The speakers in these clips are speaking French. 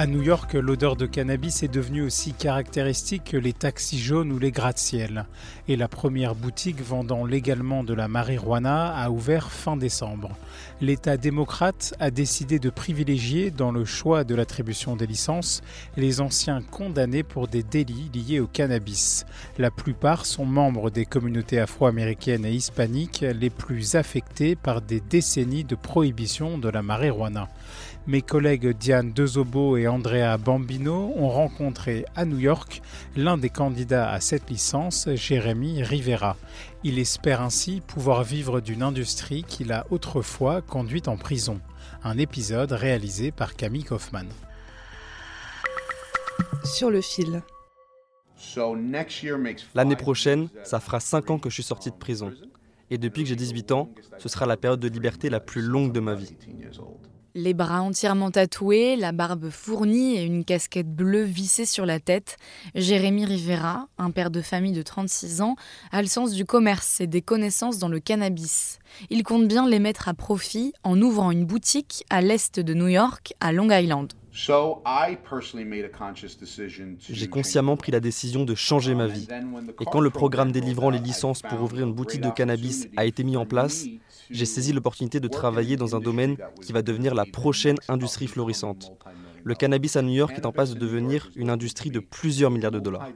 À New York, l'odeur de cannabis est devenue aussi caractéristique que les taxis jaunes ou les gratte-ciel. Et la première boutique vendant légalement de la marijuana a ouvert fin décembre. L'État démocrate a décidé de privilégier, dans le choix de l'attribution des licences, les anciens condamnés pour des délits liés au cannabis. La plupart sont membres des communautés afro-américaines et hispaniques les plus affectées par des décennies de prohibition de la marijuana. Mes collègues Diane Dezobo et Andrea Bambino ont rencontré à New York l'un des candidats à cette licence, Jérémy Rivera. Il espère ainsi pouvoir vivre d'une industrie qu'il a autrefois conduite en prison. Un épisode réalisé par Camille Kaufman. Sur le fil. L'année prochaine, ça fera 5 ans que je suis sorti de prison. Et depuis que j'ai 18 ans, ce sera la période de liberté la plus longue de ma vie. Les bras entièrement tatoués, la barbe fournie et une casquette bleue vissée sur la tête, Jérémy Rivera, un père de famille de 36 ans, a le sens du commerce et des connaissances dans le cannabis. Il compte bien les mettre à profit en ouvrant une boutique à l'est de New York, à Long Island. J'ai consciemment pris la décision de changer ma vie. Et quand le programme délivrant les licences pour ouvrir une boutique de cannabis a été mis en place, j'ai saisi l'opportunité de travailler dans un domaine qui va devenir la prochaine industrie florissante. Le cannabis à New York est en passe de devenir une industrie de plusieurs milliards de dollars.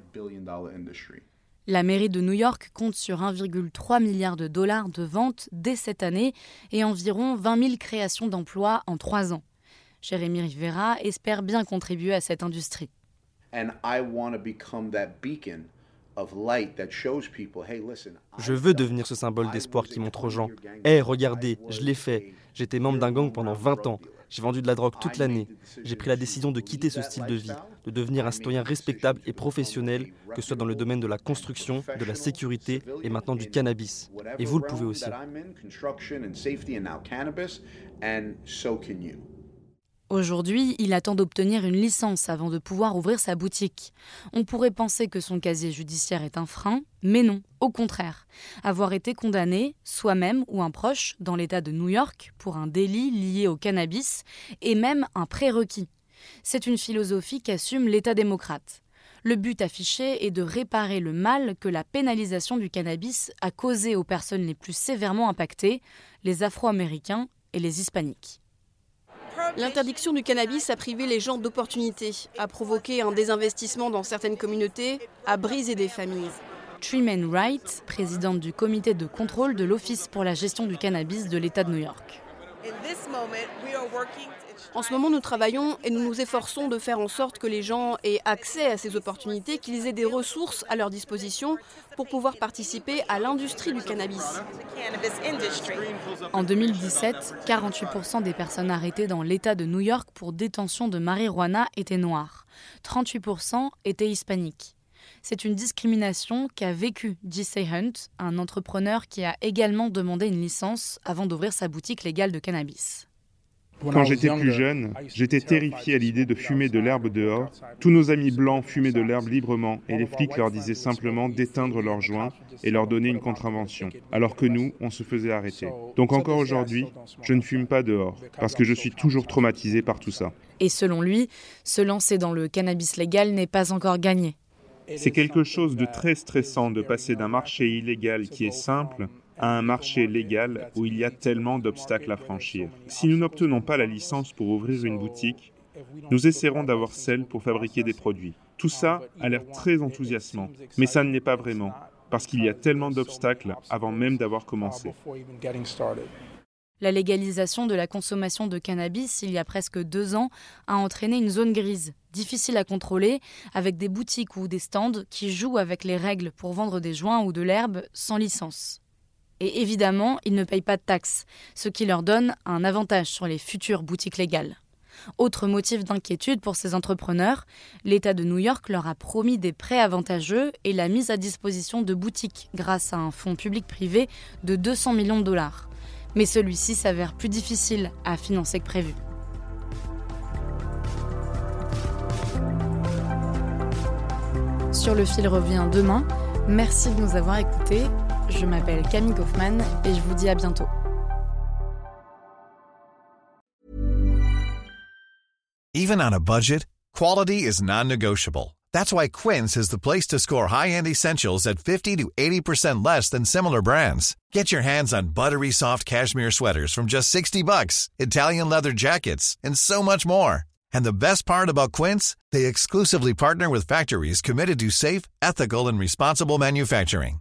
La mairie de New York compte sur 1,3 milliard de dollars de ventes dès cette année et environ 20 000 créations d'emplois en trois ans. Jérémy Rivera espère bien contribuer à cette industrie. Je veux devenir ce symbole d'espoir qui montre aux gens Hé, regardez, je l'ai fait. J'étais membre d'un gang pendant 20 ans. J'ai vendu de la drogue toute l'année. J'ai pris la décision de quitter ce style de vie, de devenir un citoyen respectable et professionnel, que ce soit dans le domaine de la construction, de la sécurité et maintenant du cannabis. Et vous le pouvez aussi. Aujourd'hui, il attend d'obtenir une licence avant de pouvoir ouvrir sa boutique. On pourrait penser que son casier judiciaire est un frein, mais non, au contraire. Avoir été condamné, soi-même ou un proche, dans l'État de New York pour un délit lié au cannabis est même un prérequis. C'est une philosophie qu'assume l'État démocrate. Le but affiché est de réparer le mal que la pénalisation du cannabis a causé aux personnes les plus sévèrement impactées, les Afro-Américains et les Hispaniques. L'interdiction du cannabis a privé les gens d'opportunités, a provoqué un désinvestissement dans certaines communautés, a brisé des familles. Truman Wright, présidente du comité de contrôle de l'Office pour la gestion du cannabis de l'État de New York. En ce moment, nous travaillons et nous nous efforçons de faire en sorte que les gens aient accès à ces opportunités, qu'ils aient des ressources à leur disposition pour pouvoir participer à l'industrie du cannabis. En 2017, 48% des personnes arrêtées dans l'État de New York pour détention de marijuana étaient noires. 38% étaient hispaniques. C'est une discrimination qu'a vécue Jesse Hunt, un entrepreneur qui a également demandé une licence avant d'ouvrir sa boutique légale de cannabis. Quand j'étais plus jeune, j'étais terrifié à l'idée de fumer de l'herbe dehors. Tous nos amis blancs fumaient de l'herbe librement et les flics leur disaient simplement d'éteindre leurs joints et leur donner une contravention, alors que nous, on se faisait arrêter. Donc encore aujourd'hui, je ne fume pas dehors, parce que je suis toujours traumatisé par tout ça. Et selon lui, se lancer dans le cannabis légal n'est pas encore gagné. C'est quelque chose de très stressant de passer d'un marché illégal qui est simple à un marché légal où il y a tellement d'obstacles à franchir. Si nous n'obtenons pas la licence pour ouvrir une boutique, nous essaierons d'avoir celle pour fabriquer des produits. Tout ça a l'air très enthousiasmant, mais ça ne l'est pas vraiment, parce qu'il y a tellement d'obstacles avant même d'avoir commencé. La légalisation de la consommation de cannabis il y a presque deux ans a entraîné une zone grise, difficile à contrôler, avec des boutiques ou des stands qui jouent avec les règles pour vendre des joints ou de l'herbe sans licence. Et évidemment, ils ne payent pas de taxes, ce qui leur donne un avantage sur les futures boutiques légales. Autre motif d'inquiétude pour ces entrepreneurs, l'État de New York leur a promis des prêts avantageux et la mise à disposition de boutiques grâce à un fonds public-privé de 200 millions de dollars. Mais celui-ci s'avère plus difficile à financer que prévu. Sur le fil revient demain. Merci de nous avoir écoutés. Je m'appelle Camille Kaufmann et je vous dis à bientôt. Even on a budget, quality is non-negotiable. That's why Quince is the place to score high-end essentials at 50 to 80% less than similar brands. Get your hands on buttery soft cashmere sweaters from just 60 bucks, Italian leather jackets, and so much more. And the best part about Quince, they exclusively partner with factories committed to safe, ethical, and responsible manufacturing.